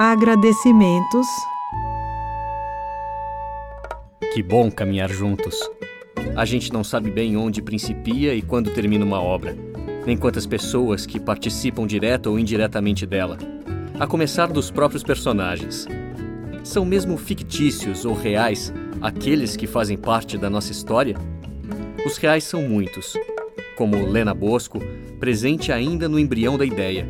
Agradecimentos. Que bom caminhar juntos. A gente não sabe bem onde principia e quando termina uma obra, nem quantas pessoas que participam direto ou indiretamente dela, a começar dos próprios personagens. São mesmo fictícios ou reais aqueles que fazem parte da nossa história? Os reais são muitos, como Lena Bosco, presente ainda no embrião da ideia.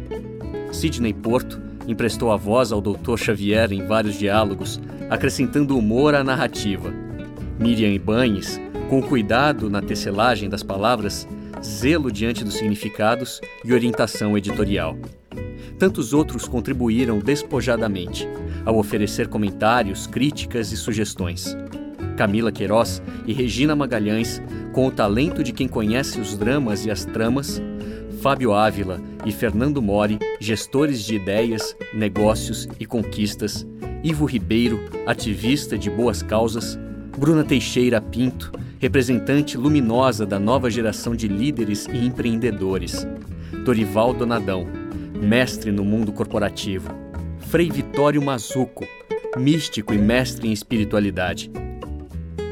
Sidney Porto emprestou a voz ao Dr. Xavier em vários diálogos, acrescentando humor à narrativa. Miriam Ibanes, com cuidado na tecelagem das palavras, zelo diante dos significados e orientação editorial. Tantos outros contribuíram despojadamente, ao oferecer comentários, críticas e sugestões. Camila Queiroz e Regina Magalhães, com o talento de quem conhece os dramas e as tramas, Fábio Ávila e Fernando Mori, gestores de ideias, negócios e conquistas, Ivo Ribeiro, ativista de boas causas, Bruna Teixeira Pinto, representante luminosa da nova geração de líderes e empreendedores, Dorival Donadão, mestre no mundo corporativo, Frei Vitório Mazuco, místico e mestre em espiritualidade,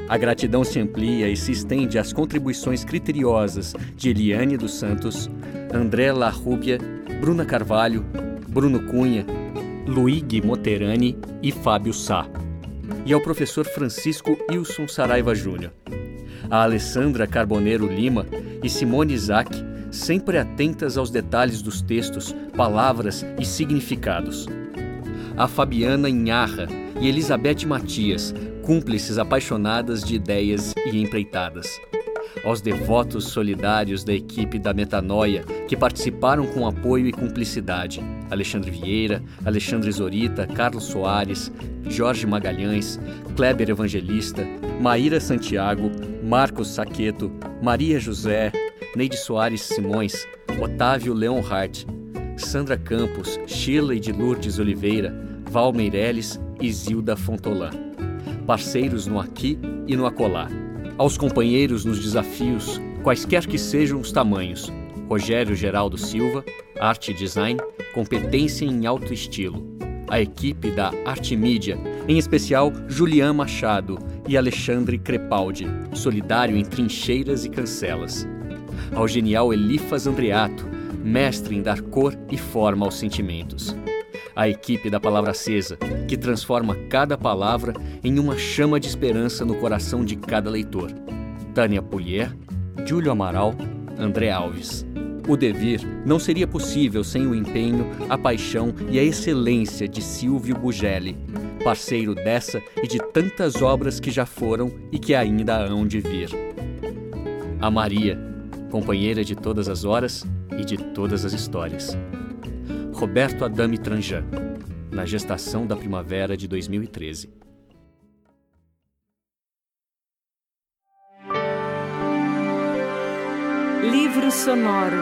a gratidão se amplia e se estende às contribuições criteriosas de Eliane dos Santos, André Larrubia, Bruna Carvalho, Bruno Cunha, Luigi Moterani e Fábio Sá. E ao professor Francisco Wilson Saraiva Júnior. A Alessandra Carboneiro Lima e Simone Isaac, sempre atentas aos detalhes dos textos, palavras e significados. A Fabiana Inharra e Elizabeth Matias, cúmplices apaixonadas de ideias e empreitadas. Aos devotos solidários da equipe da Metanoia que participaram com apoio e cumplicidade: Alexandre Vieira, Alexandre Zorita, Carlos Soares, Jorge Magalhães, Kleber Evangelista, Maíra Santiago, Marcos Saqueto, Maria José, Neide Soares Simões, Otávio Leonhardt, Sandra Campos, Shirley de Lourdes Oliveira, Val Meirelles e Zilda Fontolã parceiros no aqui e no acolá. Aos companheiros nos desafios, quaisquer que sejam os tamanhos. Rogério Geraldo Silva, Arte Design, competência em alto estilo. A equipe da Arte Mídia, em especial Julian Machado e Alexandre Crepaldi, solidário em trincheiras e cancelas. Ao genial Elifas Andreato, mestre em dar cor e forma aos sentimentos a equipe da Palavra Acesa, que transforma cada palavra em uma chama de esperança no coração de cada leitor. Tânia Polier, Júlio Amaral, André Alves. O devir não seria possível sem o empenho, a paixão e a excelência de Silvio Bugelli, parceiro dessa e de tantas obras que já foram e que ainda hão de vir. A Maria, companheira de todas as horas e de todas as histórias. Roberto Adame Tranjan, na gestação da primavera de 2013. Livro sonoro.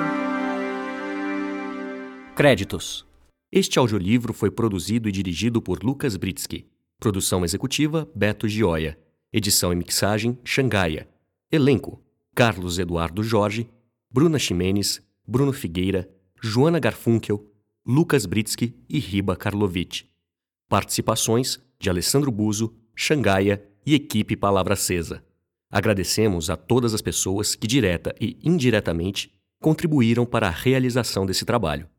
Créditos. Este audiolivro foi produzido e dirigido por Lucas Britsky. Produção executiva Beto Gioia. Edição e mixagem Xangaia. Elenco: Carlos Eduardo Jorge, Bruna Ximenes, Bruno Figueira, Joana Garfunkel, Lucas Britsky e Riba Karlovic. Participações de Alessandro Buzo, Xangaia e equipe Palavra Acesa. Agradecemos a todas as pessoas que direta e indiretamente contribuíram para a realização desse trabalho.